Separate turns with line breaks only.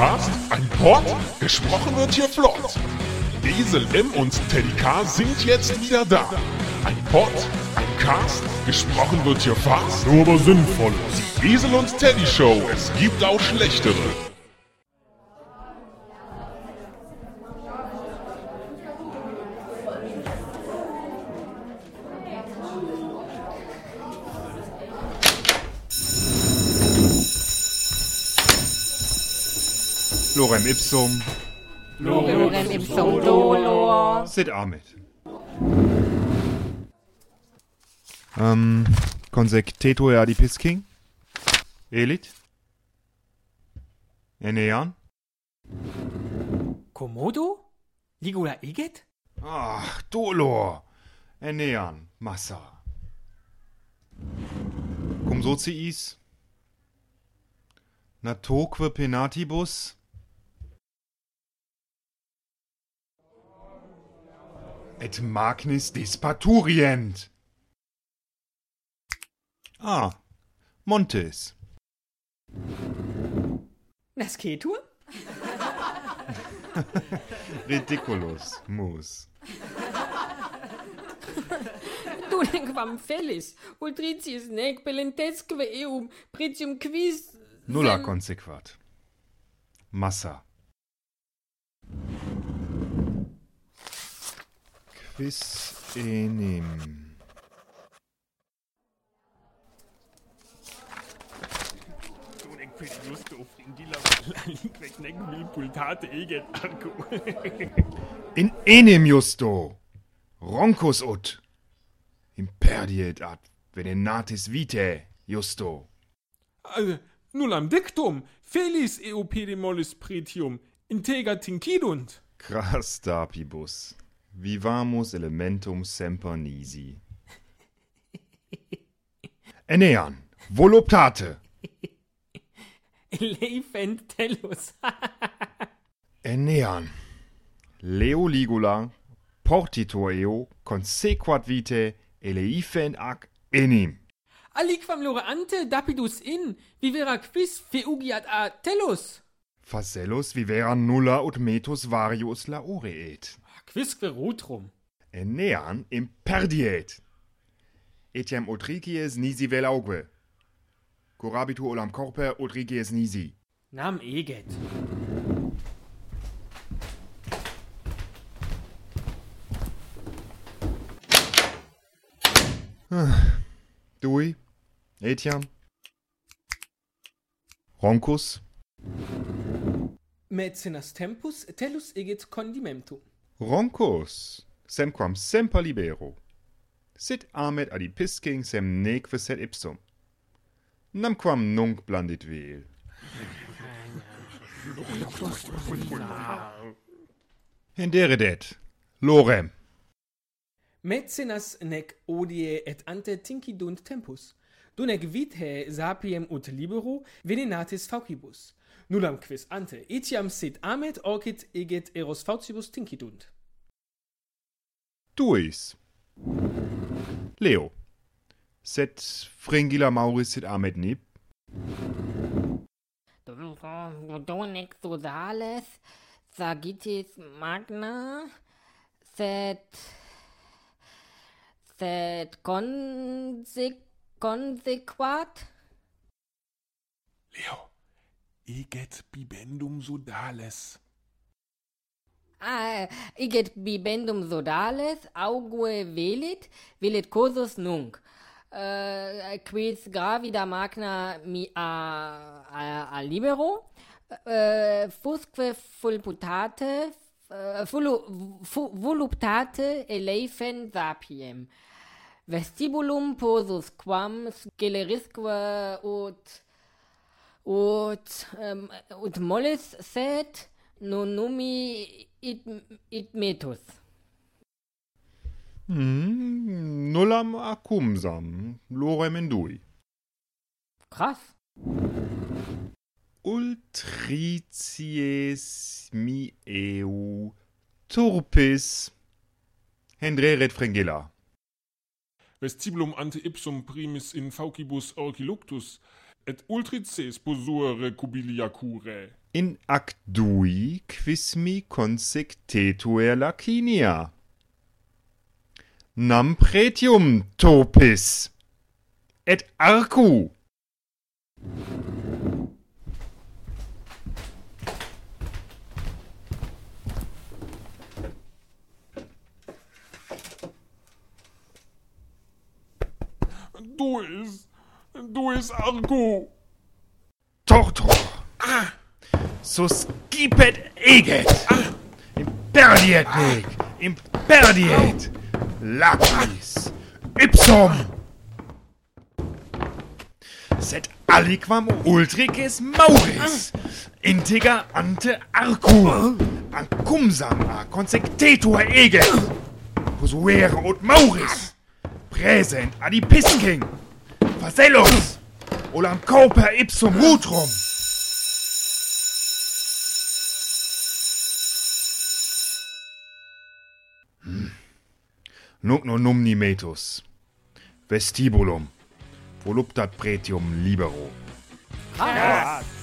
Cast, ein Pod, gesprochen wird hier flott. Esel M und Teddy K sind jetzt wieder da. Ein Pod, ein Cast, gesprochen wird hier fast, nur aber sinnvoll. Die Esel und Teddy Show, es gibt auch schlechtere.
Lorem ipsum,
Lorem ipsum dolor.
sit amet. Ähm, consectetur adipisking? Elit? Enean?
Komodo? Ligula iget?
Ach, dolor! Enean, massa. Cum sociis? Natoque penatibus? Et magnis dispaturient! Ah, Montes.
Nascetur?
Ridiculus, mus.
Dulem quam felis, ultriciis nec pelentesque eum, pritium quis...
Nulla consequat. Massa. bis enim. In enim justo. Roncus ut. Imperdiet ad venenatis vitae justo.
Äh, nullam dictum felis eu pedimolis pretium integra tincidunt
crasta pibus. Vivamus elementum semper nisi. Enean, voluptate.
Elephant tellus.
Enean. Leo ligula, portitor eo, consequat vitae, eleifen ac enim.
Aliquam loreante dapidus in, vivera quis feugiat a tellus.
Facellus vivera nulla ut metus varius laureet.
quisque rutrum
enean imperdiet etiam utricies nisi velauque corabitur olam corper utricies nisi.
Nam eget.
Dui, etiam, Roncus.
Mecenas tempus, telus eget condimentum.
Roncos, semquam semper libero, sit amet adipiscing sem neque sed ipsum, namquam nunc blandit vel. Henderedet, lorem.
Mecenas nec odie et ante tincidunt tempus, dunec vitae sapiem ut libero venenatis faucibus, Nullam quis ante etiam sit amet ocit eget eros faucibus tincidunt.
Duis. Leo. Sed fringilla mauris sit amet nib.
Donec sodales, sagitis magna, sed... sed consequat?
Leo. Eget bibendum sodales.
Ah, iget bibendum sodales, augue velit, velit cosus nunc. Uh, quis gravida magna mi a, a, a libero, uh, fusque fulputate, eh, uh, volu, fu, voluptate eleifen sapiem. Vestibulum posus quam scelerisque ut ut um, ut molles sed nonumi it it metus
mm, nullam acumsam lorem indui
krass
ultricies mi eu turpis hendreret fringilla
vestibulum ante ipsum primis in faucibus orciluctus et ultrices posure cubiliacure.
In act dui quismi consectetuer lacinia. Nam pretium topis et arcu.
Duis! Duis Argu. Tortor. Ah.
So skipet eget. Ah. Imperdiet ah. neg. Imperdiet. Lapis. Ipsum. Set aliquam ultricis mauris. Ah. Integer ante arcur. Ah. Ancumsam a consectetur eget. Posuere ut mauris. Present adipiscing. Facellus. Olam corper ipsum rutrum. Nunc non numni metus. Vestibulum. Voluptat pretium libero.
Krass.